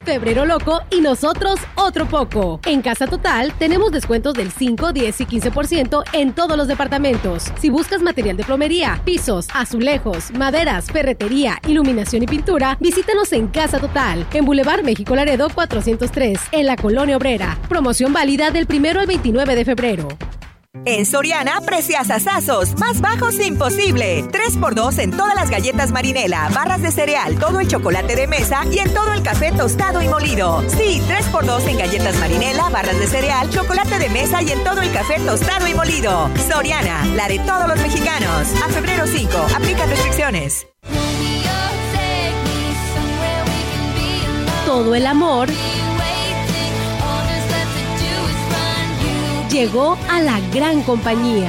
febrero loco y nosotros otro poco. En Casa Total tenemos descuentos del 5, 10 y 15% en todos los departamentos. Si buscas material de plomería, pisos, azulejos, maderas, ferretería, iluminación y pintura, visítanos en Casa Total, en Boulevard México Laredo 403, en la Colonia Obrera. Promoción válida del 1 al 29 de febrero. En Soriana, precias asazos, más bajos imposible. 3x2 en todas las galletas marinela, barras de cereal, todo el chocolate de mesa y en todo el café tostado y molido. Sí, 3x2 en galletas marinela, barras de cereal, chocolate de mesa y en todo el café tostado y molido. Soriana, la de todos los mexicanos. A febrero 5, aplica restricciones. Todo el amor llegó a la gran compañía.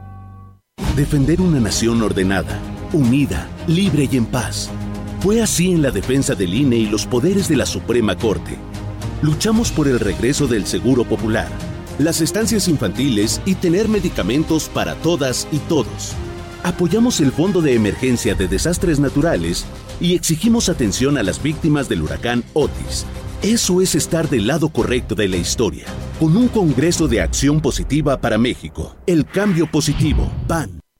Defender una nación ordenada, unida, libre y en paz Fue así en la defensa del INE y los poderes de la Suprema Corte. Luchamos por el regreso del Seguro Popular, las estancias infantiles y tener medicamentos para todas y todos. Apoyamos el Fondo de Emergencia de Desastres Naturales y exigimos atención a las víctimas del huracán Otis. Eso es estar del lado correcto de la historia, con un Congreso de Acción Positiva para México. El cambio positivo. PAN.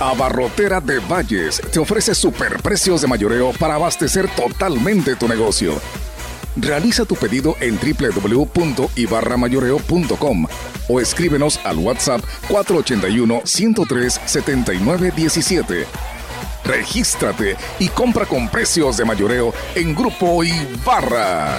Abarrotera de Valles te ofrece superprecios de mayoreo para abastecer totalmente tu negocio. Realiza tu pedido en www.ibarramayoreo.com o escríbenos al WhatsApp 481-103-7917. Regístrate y compra con precios de mayoreo en Grupo Ibarra.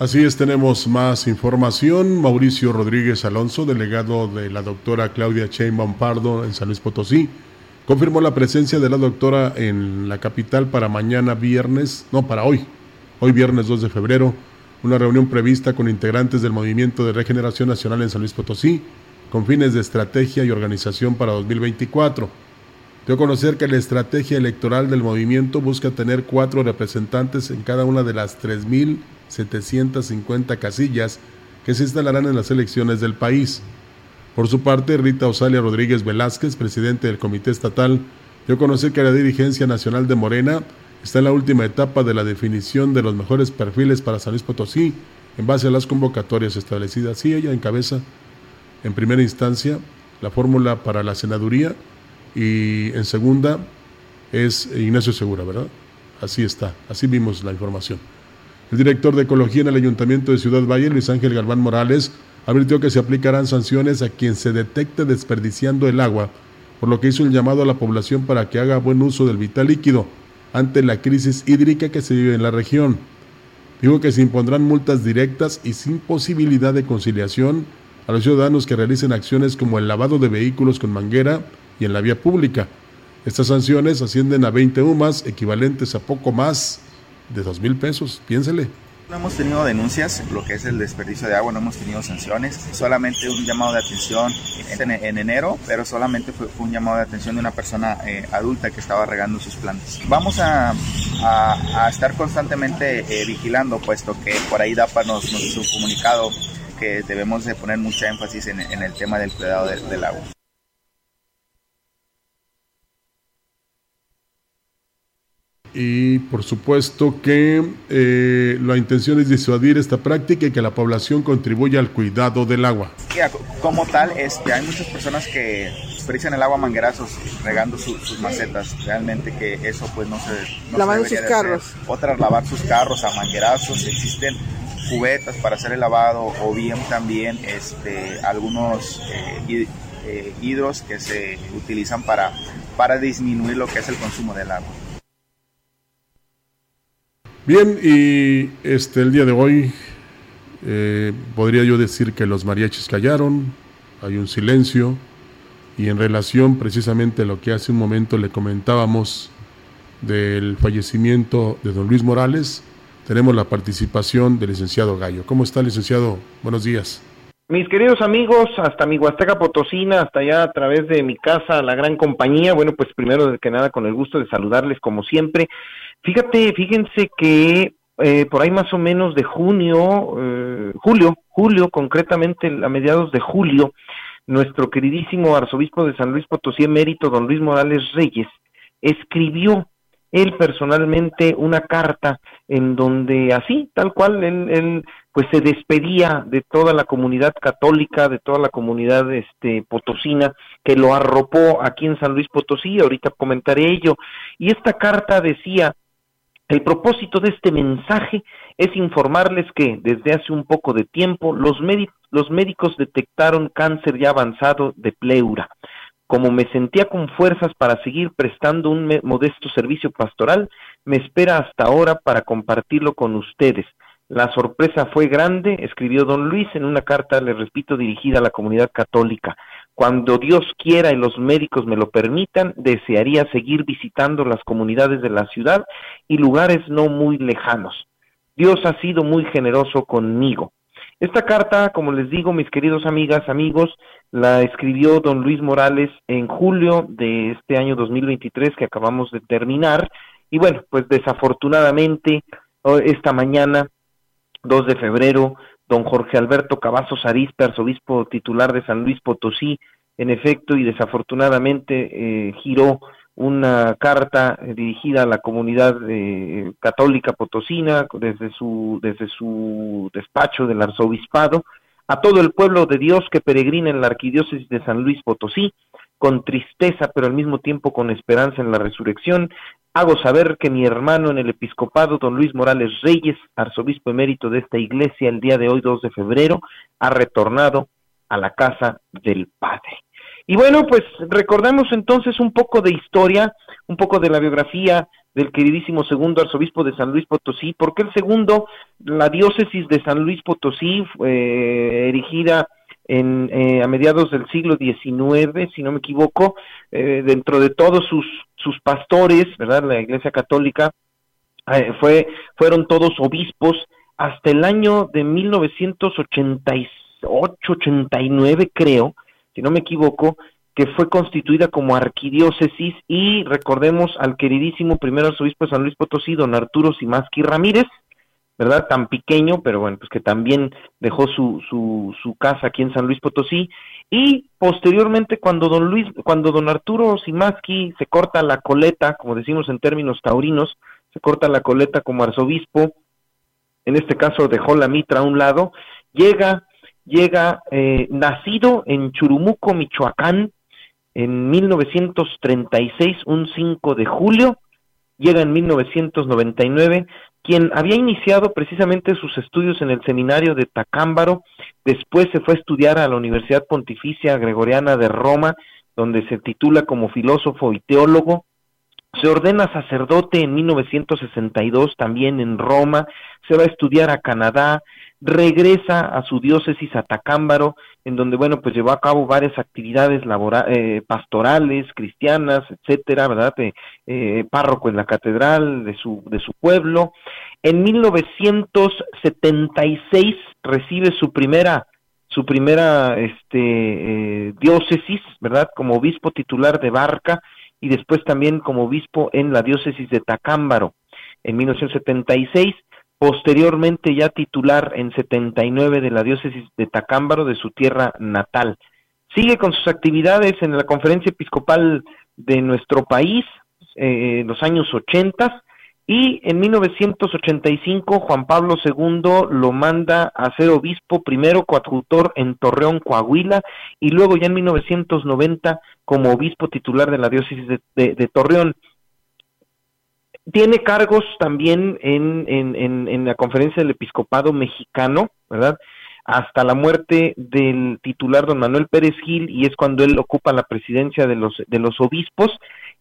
Así es, tenemos más información. Mauricio Rodríguez Alonso, delegado de la doctora Claudia Sheinbaum Pardo en San Luis Potosí, confirmó la presencia de la doctora en la capital para mañana viernes, no, para hoy, hoy viernes 2 de febrero, una reunión prevista con integrantes del Movimiento de Regeneración Nacional en San Luis Potosí, con fines de estrategia y organización para 2024. Dio a conocer que la estrategia electoral del movimiento busca tener cuatro representantes en cada una de las 3.750 casillas que se instalarán en las elecciones del país. Por su parte, Rita Osalia Rodríguez Velázquez, presidente del Comité Estatal, dio a conocer que la dirigencia nacional de Morena está en la última etapa de la definición de los mejores perfiles para San Luis Potosí en base a las convocatorias establecidas. Sí, ella encabeza en primera instancia la fórmula para la senaduría y en segunda es Ignacio Segura, ¿verdad? Así está, así vimos la información. El director de Ecología en el Ayuntamiento de Ciudad Valle, Luis Ángel Galván Morales, advirtió que se aplicarán sanciones a quien se detecte desperdiciando el agua, por lo que hizo el llamado a la población para que haga buen uso del vital líquido ante la crisis hídrica que se vive en la región. Dijo que se impondrán multas directas y sin posibilidad de conciliación a los ciudadanos que realicen acciones como el lavado de vehículos con manguera y en la vía pública. Estas sanciones ascienden a 20 UMAS, equivalentes a poco más de 2 mil pesos. Piénsele. No hemos tenido denuncias, lo que es el desperdicio de agua, no hemos tenido sanciones, solamente un llamado de atención en, en enero, pero solamente fue, un llamado de atención de una persona eh, adulta que estaba regando sus plantas. Vamos a, a, estar constantemente eh, vigilando, puesto que por ahí DAPA nos, nos hizo un comunicado que debemos de poner mucha énfasis en, el tema del cuidado de, del agua. Y por supuesto que eh, la intención es disuadir esta práctica y que la población contribuya al cuidado del agua. Como tal, este, hay muchas personas que desperdician el agua a manguerazos regando su, sus macetas. Realmente que eso pues no se, no Lavando sus carros. Hacer. Otras lavar sus carros a manguerazos. Existen cubetas para hacer el lavado o bien también este, algunos eh, eh, hidros que se utilizan para, para disminuir lo que es el consumo del agua. Bien, y este el día de hoy eh, podría yo decir que los mariachis callaron, hay un silencio, y en relación precisamente a lo que hace un momento le comentábamos del fallecimiento de don Luis Morales, tenemos la participación del licenciado Gallo. ¿Cómo está, licenciado? Buenos días. Mis queridos amigos, hasta mi Huasteca Potosina, hasta allá a través de mi casa, la gran compañía. Bueno, pues primero que nada, con el gusto de saludarles como siempre. Fíjate, fíjense que eh, por ahí más o menos de junio, eh, julio, julio, concretamente a mediados de julio, nuestro queridísimo arzobispo de San Luis Potosí emérito, don Luis Morales Reyes, escribió él personalmente una carta en donde así, tal cual, él, él, pues se despedía de toda la comunidad católica, de toda la comunidad este potosina que lo arropó aquí en San Luis Potosí, ahorita comentaré ello, y esta carta decía, el propósito de este mensaje es informarles que desde hace un poco de tiempo los, médicos detectaron cáncer ya avanzado de pleura como me sentía con fuerzas para seguir prestando un modesto servicio pastoral, me espera hasta ahora para compartirlo con ustedes. La sorpresa fue grande, escribió don Luis en una carta, le repito, dirigida a la comunidad católica. Cuando Dios quiera y los médicos me lo permitan, desearía seguir visitando las comunidades de la ciudad y lugares no muy lejanos. Dios ha sido muy generoso conmigo. Esta carta, como les digo, mis queridos amigas, amigos, la escribió don Luis Morales en julio de este año 2023 que acabamos de terminar. Y bueno, pues desafortunadamente, esta mañana, 2 de febrero, don Jorge Alberto Cavazos Arispe, arzobispo titular de San Luis Potosí, en efecto, y desafortunadamente eh, giró una carta dirigida a la comunidad eh, católica potosina desde su desde su despacho del arzobispado a todo el pueblo de Dios que peregrina en la arquidiócesis de San Luis Potosí con tristeza pero al mismo tiempo con esperanza en la resurrección. Hago saber que mi hermano en el episcopado don Luis Morales Reyes arzobispo emérito de esta iglesia el día de hoy 2 de febrero ha retornado a la casa del Padre. Y bueno, pues recordemos entonces un poco de historia, un poco de la biografía del queridísimo segundo arzobispo de San Luis Potosí, porque el segundo, la diócesis de San Luis Potosí, fue erigida en, eh, a mediados del siglo XIX, si no me equivoco, eh, dentro de todos sus, sus pastores, ¿verdad? La Iglesia Católica, eh, fue, fueron todos obispos hasta el año de 1988-89, creo, si no me equivoco, que fue constituida como arquidiócesis y recordemos al queridísimo primer arzobispo de San Luis Potosí, don Arturo Simaski Ramírez, ¿verdad? Tan pequeño, pero bueno, pues que también dejó su, su, su casa aquí en San Luis Potosí. Y posteriormente, cuando don Luis, cuando don Arturo Simaski se corta la coleta, como decimos en términos taurinos, se corta la coleta como arzobispo, en este caso dejó la mitra a un lado, llega llega eh, nacido en Churumuco, Michoacán, en 1936, un 5 de julio, llega en 1999, quien había iniciado precisamente sus estudios en el seminario de Tacámbaro, después se fue a estudiar a la Universidad Pontificia Gregoriana de Roma, donde se titula como filósofo y teólogo, se ordena sacerdote en 1962 también en Roma, se va a estudiar a Canadá, regresa a su diócesis a Tacámbaro, en donde, bueno, pues llevó a cabo varias actividades eh, pastorales, cristianas, etcétera, ¿verdad? Eh, eh, párroco en la catedral de su, de su pueblo. En 1976 recibe su primera su primera este, diócesis, ¿verdad? Como obispo titular de Barca y después también como obispo en la diócesis de Tacámbaro. En 1976 posteriormente ya titular en 79 de la diócesis de Tacámbaro de su tierra natal. Sigue con sus actividades en la conferencia episcopal de nuestro país eh, en los años 80 y en 1985 Juan Pablo II lo manda a ser obispo primero coadjutor en Torreón, Coahuila y luego ya en 1990 como obispo titular de la diócesis de Torreón tiene cargos también en, en, en, la conferencia del episcopado mexicano, ¿verdad? Hasta la muerte del titular don Manuel Pérez Gil y es cuando él ocupa la presidencia de los, de los obispos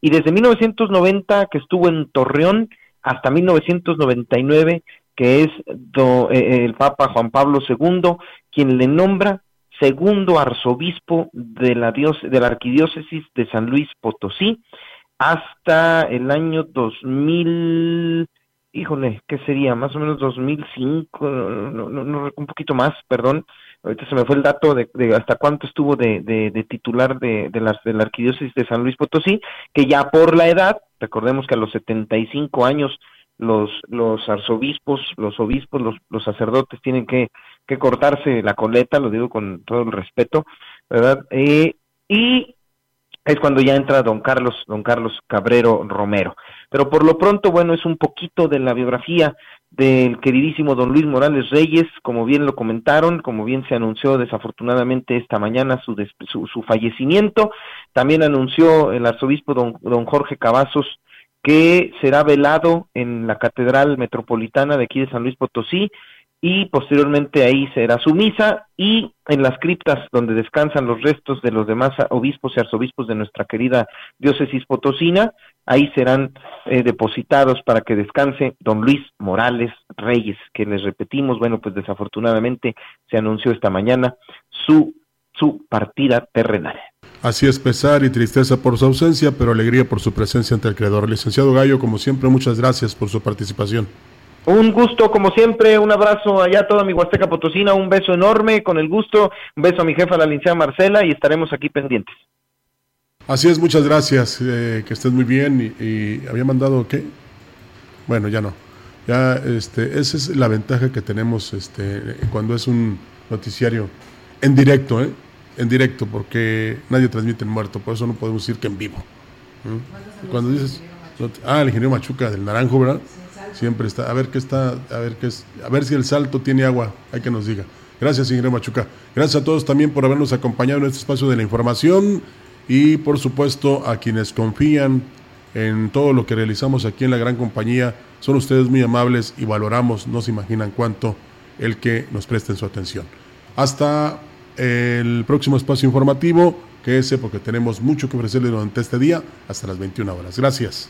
y desde 1990 que estuvo en Torreón hasta 1999 que es do, eh, el Papa Juan Pablo II quien le nombra segundo arzobispo de la, dios, de la arquidiócesis de San Luis Potosí hasta el año 2000, híjole, ¿qué sería? Más o menos 2005, no, no, no, un poquito más, perdón, ahorita se me fue el dato de, hasta cuánto estuvo de, de, titular de, de, la, de la arquidiócesis de San Luis Potosí, que ya por la edad, recordemos que a los 75 años los, los arzobispos, los obispos, los, los sacerdotes tienen que, que cortarse la coleta, lo digo con todo el respeto, ¿verdad? Eh, y es cuando ya entra don Carlos, don Carlos Cabrero Romero. Pero por lo pronto, bueno, es un poquito de la biografía del queridísimo don Luis Morales Reyes, como bien lo comentaron, como bien se anunció desafortunadamente esta mañana su, su, fallecimiento, también anunció el arzobispo don, don Jorge Cavazos que será velado en la Catedral Metropolitana de aquí de San Luis Potosí y posteriormente ahí será su misa y en las criptas donde descansan los restos de los demás obispos y arzobispos de nuestra querida diócesis potosina, ahí serán eh, depositados para que descanse don Luis Morales Reyes, que les repetimos, bueno, pues desafortunadamente se anunció esta mañana su, su partida terrenal. Así es, pesar y tristeza por su ausencia, pero alegría por su presencia ante el Creador. Licenciado Gallo, como siempre, muchas gracias por su participación. Un gusto, como siempre, un abrazo allá a toda mi Huasteca Potosina, un beso enorme, con el gusto, un beso a mi jefa, la licenciada Marcela, y estaremos aquí pendientes. Así es, muchas gracias, eh, que estés muy bien, y, había mandado, ¿qué? Bueno, ya no. Ya, este, esa es la ventaja que tenemos este, cuando es un noticiario en directo, ¿eh? En directo, porque nadie transmite en muerto, por eso no podemos decir que en vivo. Cuando dices, ah, el ingeniero Machuca del Naranjo, ¿verdad? Siempre está. A ver qué está, a ver qué es, a ver si el salto tiene agua, hay que nos diga. Gracias, ingeniero Machuca. Gracias a todos también por habernos acompañado en este espacio de la información y por supuesto a quienes confían en todo lo que realizamos aquí en la gran compañía. Son ustedes muy amables y valoramos, no se imaginan cuánto el que nos presten su atención. Hasta el próximo espacio informativo, que ese porque tenemos mucho que ofrecerles durante este día, hasta las 21 horas. Gracias.